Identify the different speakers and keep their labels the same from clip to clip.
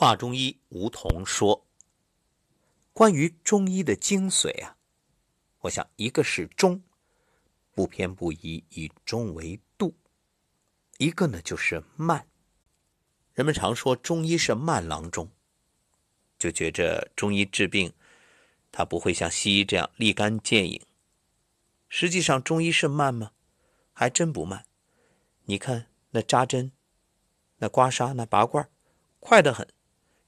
Speaker 1: 话中医，梧桐说：“关于中医的精髓啊，我想一个是中，不偏不倚，以中为度；一个呢就是慢。人们常说中医是慢郎中，就觉着中医治病，它不会像西医这样立竿见影。实际上，中医是慢吗？还真不慢。你看那扎针，那刮痧，那拔罐，快得很。”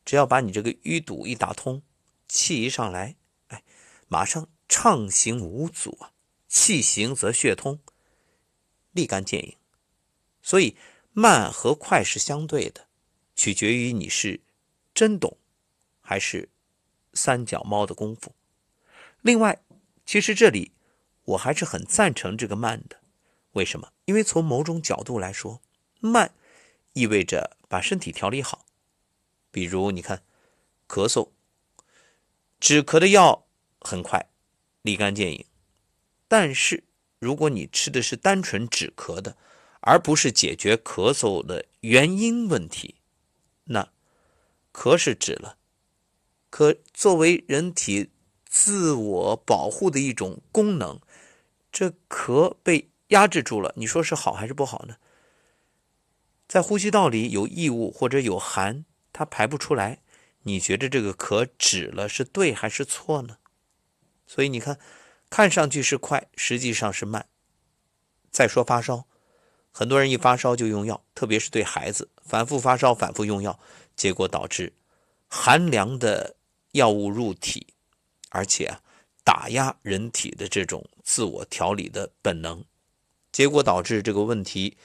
Speaker 1: 只要把你这个淤堵一打通，气一上来，哎，马上畅行无阻啊！气行则血通，立竿见影。所以慢和快是相对的，取决于你是真懂还是三脚猫的功夫。另外，其实这里我还是很赞成这个慢的。为什么？因为从某种角度来说，慢意味着把身体调理好。比如，你看，咳嗽，止咳的药很快，立竿见影。但是，如果你吃的是单纯止咳的，而不是解决咳嗽的原因问题，那咳是止了，可作为人体自我保护的一种功能，这咳被压制住了，你说是好还是不好呢？在呼吸道里有异物或者有寒。它排不出来，你觉得这个可止了是对还是错呢？所以你看，看上去是快，实际上是慢。再说发烧，很多人一发烧就用药，特别是对孩子，反复发烧，反复用药，结果导致寒凉的药物入体，而且打压人体的这种自我调理的本能，结果导致这个问题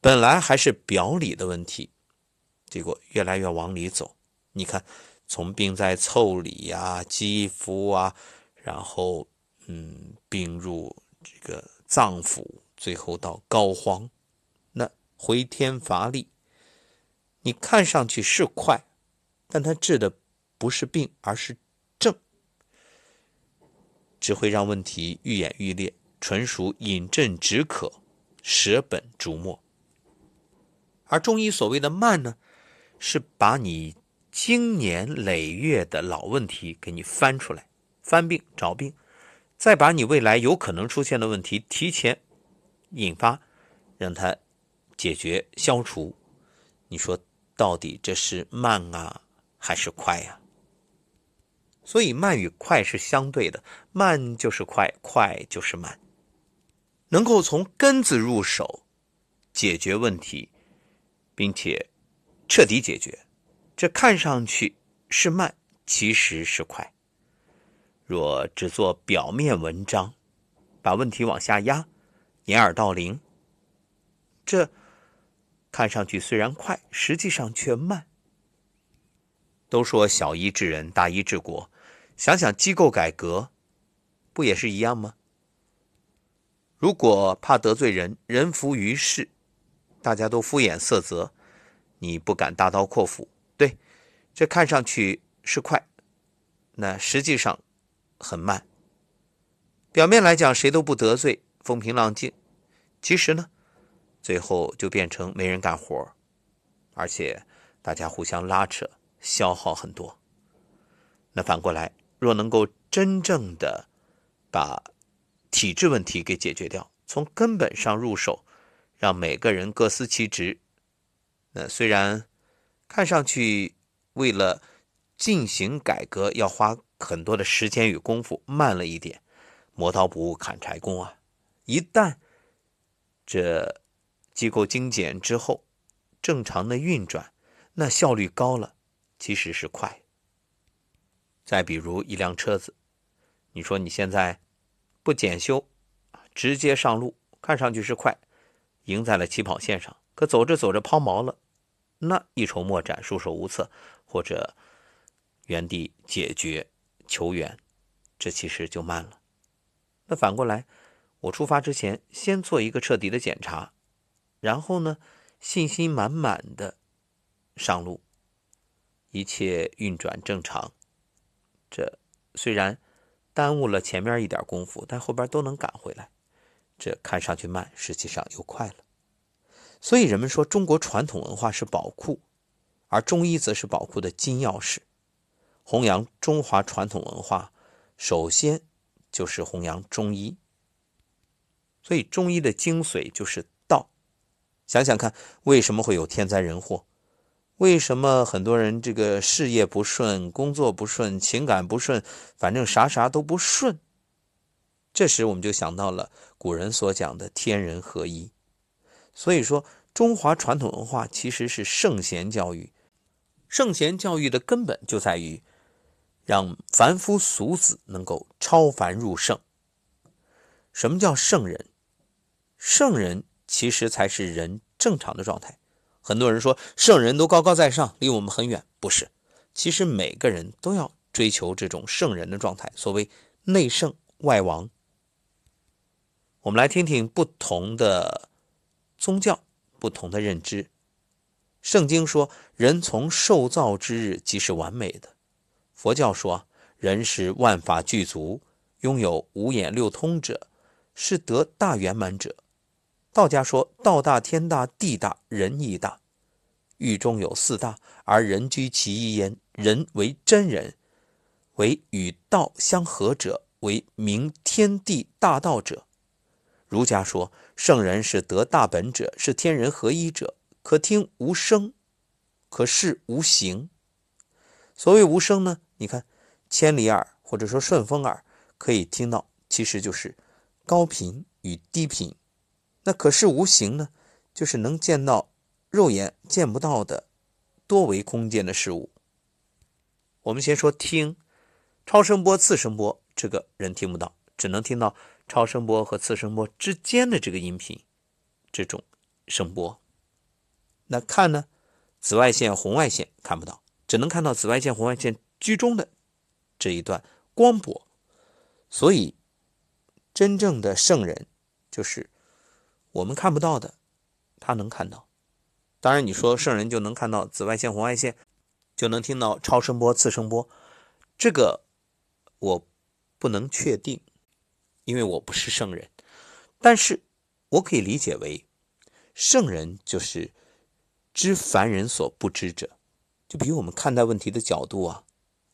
Speaker 1: 本来还是表里的问题。结果越来越往里走，你看，从病在腠理呀、肌肤啊，然后嗯，病入这个脏腑，最后到膏肓，那回天乏力。你看上去是快，但他治的不是病，而是症，只会让问题愈演愈烈，纯属饮鸩止渴，舍本逐末。而中医所谓的慢呢？是把你经年累月的老问题给你翻出来，翻病找病，再把你未来有可能出现的问题提前引发，让它解决消除。你说到底这是慢啊还是快呀？所以慢与快是相对的，慢就是快，快就是慢。能够从根子入手解决问题，并且。彻底解决，这看上去是慢，其实是快。若只做表面文章，把问题往下压，掩耳盗铃，这看上去虽然快，实际上却慢。都说小医治人，大医治国，想想机构改革，不也是一样吗？如果怕得罪人，人浮于事，大家都敷衍塞责。你不敢大刀阔斧，对，这看上去是快，那实际上很慢。表面来讲谁都不得罪，风平浪静，其实呢，最后就变成没人干活，而且大家互相拉扯，消耗很多。那反过来，若能够真正的把体制问题给解决掉，从根本上入手，让每个人各司其职。那虽然看上去为了进行改革要花很多的时间与功夫，慢了一点，磨刀不误砍柴工啊！一旦这机构精简之后，正常的运转，那效率高了，其实是快。再比如一辆车子，你说你现在不检修，直接上路，看上去是快，赢在了起跑线上，可走着走着抛锚了。那一筹莫展、束手无策，或者原地解决求援，这其实就慢了。那反过来，我出发之前先做一个彻底的检查，然后呢，信心满满的上路，一切运转正常。这虽然耽误了前面一点功夫，但后边都能赶回来。这看上去慢，实际上又快了。所以人们说中国传统文化是宝库，而中医则是宝库的金钥匙。弘扬中华传统文化，首先就是弘扬中医。所以，中医的精髓就是道。想想看，为什么会有天灾人祸？为什么很多人这个事业不顺、工作不顺、情感不顺，反正啥啥都不顺？这时我们就想到了古人所讲的天人合一。所以说，中华传统文化其实是圣贤教育。圣贤教育的根本就在于。让凡夫俗子能够超凡入圣。什么叫圣人？圣人其实才是人正常的状态。很多人说圣人都高高在上，离我们很远，不是。其实每个人都要追求这种圣人的状态。所谓内圣外王。我们来听听不同的宗教不同的认知。圣经说，人从受造之日即是完美的。佛教说，人是万法具足，拥有五眼六通者，是得大圆满者。道家说，道大天大地大人亦大，狱中有四大，而人居其一焉。人为真人，为与道相合者，为明天地大道者。儒家说，圣人是得大本者，是天人合一者，可听无声，可视无形。所谓无声呢？你看，千里耳或者说顺风耳可以听到，其实就是高频与低频。那可视无形呢，就是能见到肉眼见不到的多维空间的事物。我们先说听，超声波、次声波，这个人听不到，只能听到超声波和次声波之间的这个音频，这种声波。那看呢，紫外线、红外线看不到。只能看到紫外线、红外线居中的这一段光波，所以真正的圣人就是我们看不到的，他能看到。当然，你说圣人就能看到紫外线、红外线，就能听到超声波、次声波，这个我不能确定，因为我不是圣人。但是我可以理解为，圣人就是知凡人所不知者。就比我们看待问题的角度啊、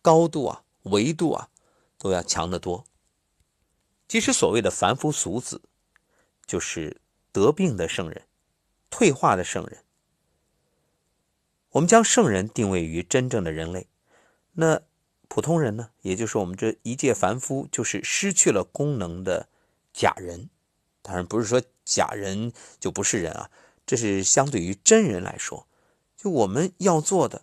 Speaker 1: 高度啊、维度啊，都要强得多。其实所谓的凡夫俗子，就是得病的圣人、退化的圣人。我们将圣人定位于真正的人类，那普通人呢？也就是我们这一介凡夫，就是失去了功能的假人。当然不是说假人就不是人啊，这是相对于真人来说，就我们要做的。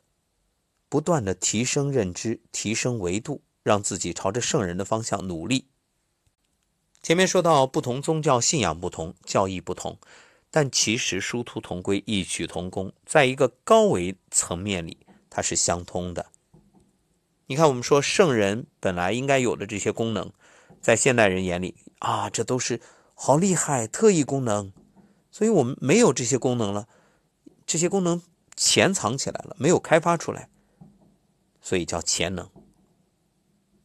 Speaker 1: 不断的提升认知，提升维度，让自己朝着圣人的方向努力。前面说到，不同宗教信仰不同，教义不同，但其实殊途同归，异曲同工，在一个高维层面里，它是相通的。你看，我们说圣人本来应该有的这些功能，在现代人眼里啊，这都是好厉害特异功能，所以我们没有这些功能了，这些功能潜藏起来了，没有开发出来。所以叫潜能。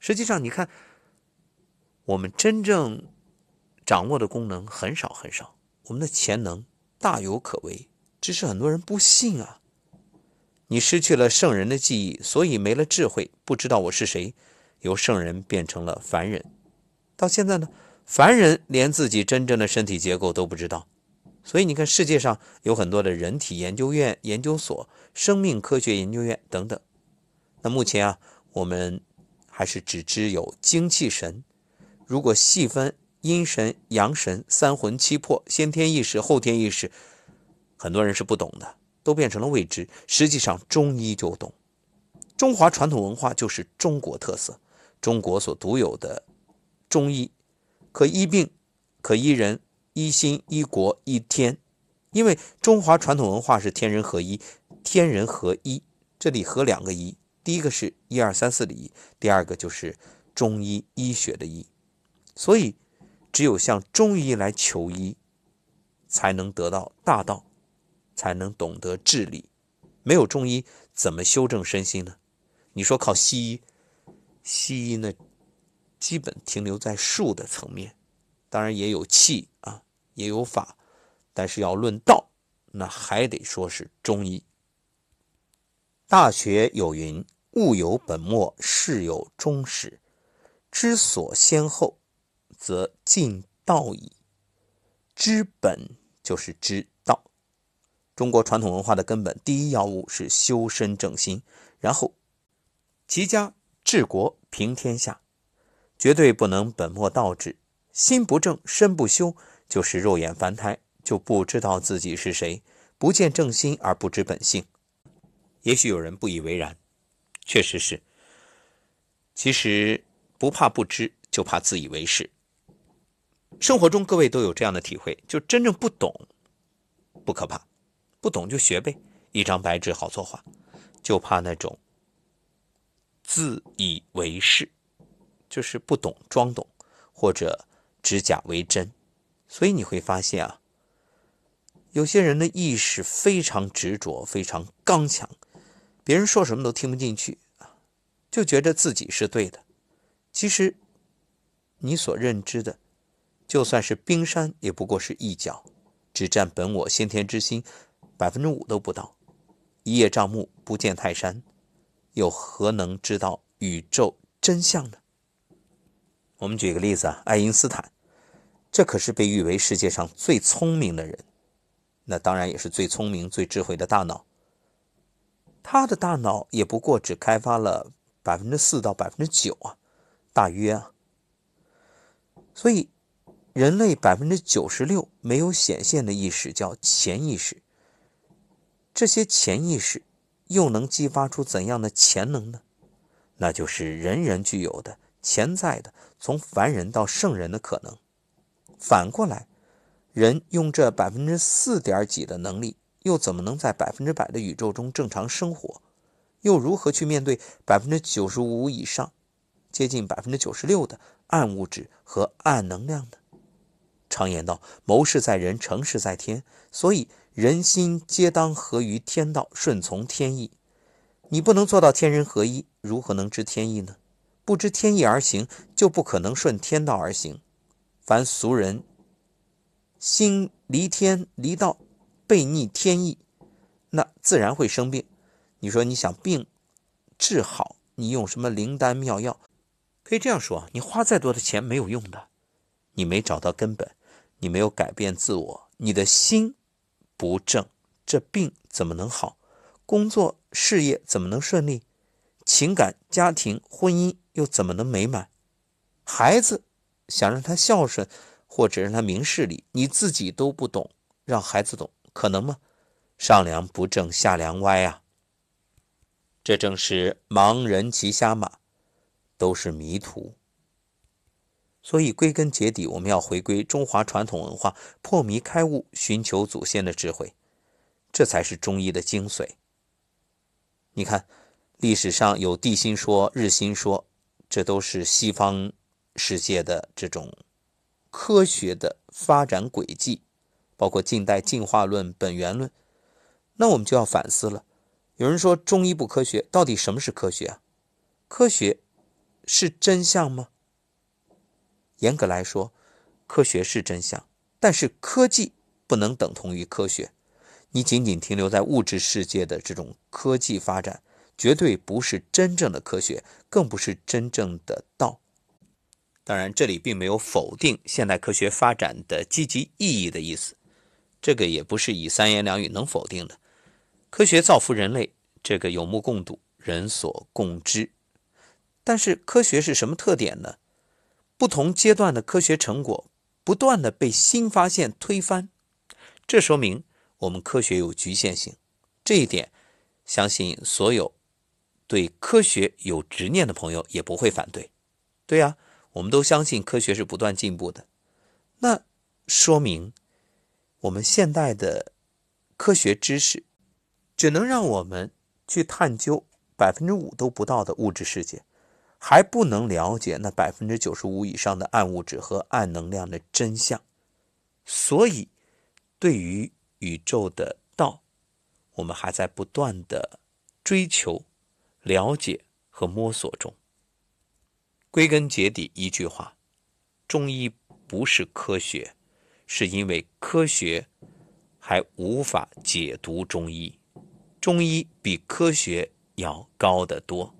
Speaker 1: 实际上，你看，我们真正掌握的功能很少很少，我们的潜能大有可为，只是很多人不信啊。你失去了圣人的记忆，所以没了智慧，不知道我是谁，由圣人变成了凡人。到现在呢，凡人连自己真正的身体结构都不知道。所以你看，世界上有很多的人体研究院、研究所、生命科学研究院等等。那目前啊，我们还是只知有精气神。如果细分阴神、阳神、三魂七魄、先天意识、后天意识，很多人是不懂的，都变成了未知。实际上，中医就懂。中华传统文化就是中国特色，中国所独有的中医，可医病，可医人，医心、医国、医天。因为中华传统文化是天人合一，天人合一，这里合两个一。第一个是一二三四的一，第二个就是中医医学的医，所以只有向中医来求医，才能得到大道，才能懂得治理。没有中医，怎么修正身心呢？你说靠西医，西医呢，基本停留在术的层面，当然也有气啊，也有法，但是要论道，那还得说是中医。大学》有云：“物有本末，事有终始。知所先后，则近道矣。”知本就是知。中国传统文化的根本，第一要务是修身正心，然后齐家治国平天下，绝对不能本末倒置。心不正，身不修，就是肉眼凡胎，就不知道自己是谁，不见正心而不知本性。也许有人不以为然，确实是。其实不怕不知，就怕自以为是。生活中各位都有这样的体会，就真正不懂不可怕，不懂就学呗，一张白纸好作画，就怕那种自以为是，就是不懂装懂，或者指假为真。所以你会发现啊，有些人的意识非常执着，非常刚强，别人说什么都听不进去啊，就觉得自己是对的。其实你所认知的。就算是冰山，也不过是一角，只占本我先天之心百分之五都不到。一叶障目，不见泰山，又何能知道宇宙真相呢？我们举个例子啊，爱因斯坦，这可是被誉为世界上最聪明的人，那当然也是最聪明、最智慧的大脑。他的大脑也不过只开发了百分之四到百分之九啊，大约啊，所以。人类百分之九十六没有显现的意识叫潜意识，这些潜意识又能激发出怎样的潜能呢？那就是人人具有的潜在的从凡人到圣人的可能。反过来，人用这百分之四点几的能力，又怎么能在百分之百的宇宙中正常生活？又如何去面对百分之九十五以上、接近百分之九十六的暗物质和暗能量呢？常言道：“谋事在人，成事在天。”所以人心皆当合于天道，顺从天意。你不能做到天人合一，如何能知天意呢？不知天意而行，就不可能顺天道而行。凡俗人心离天离道，背逆天意，那自然会生病。你说你想病治好，你用什么灵丹妙药？可以这样说：你花再多的钱没有用的，你没找到根本。你没有改变自我，你的心不正，这病怎么能好？工作事业怎么能顺利？情感、家庭、婚姻又怎么能美满？孩子想让他孝顺，或者让他明事理，你自己都不懂，让孩子懂，可能吗？上梁不正下梁歪啊！这正是盲人骑瞎马，都是迷途。所以，归根结底，我们要回归中华传统文化，破迷开悟，寻求祖先的智慧，这才是中医的精髓。你看，历史上有地心说、日心说，这都是西方世界的这种科学的发展轨迹，包括近代进化论、本源论。那我们就要反思了。有人说中医不科学，到底什么是科学啊？科学是真相吗？严格来说，科学是真相，但是科技不能等同于科学。你仅仅停留在物质世界的这种科技发展，绝对不是真正的科学，更不是真正的道。当然，这里并没有否定现代科学发展的积极意义的意思，这个也不是以三言两语能否定的。科学造福人类，这个有目共睹，人所共知。但是，科学是什么特点呢？不同阶段的科学成果不断的被新发现推翻，这说明我们科学有局限性。这一点，相信所有对科学有执念的朋友也不会反对。对呀，我们都相信科学是不断进步的。那说明我们现代的科学知识只能让我们去探究百分之五都不到的物质世界。还不能了解那百分之九十五以上的暗物质和暗能量的真相，所以对于宇宙的道，我们还在不断的追求、了解和摸索中。归根结底，一句话：中医不是科学，是因为科学还无法解读中医。中医比科学要高得多。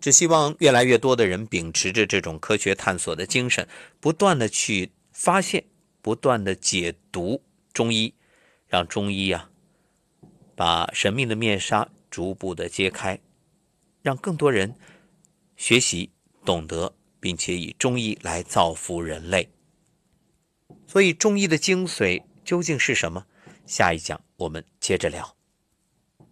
Speaker 1: 只希望越来越多的人秉持着这种科学探索的精神，不断的去发现，不断的解读中医，让中医啊，把神秘的面纱逐步的揭开，让更多人学习、懂得，并且以中医来造福人类。所以，中医的精髓究竟是什么？下一讲我们接着聊。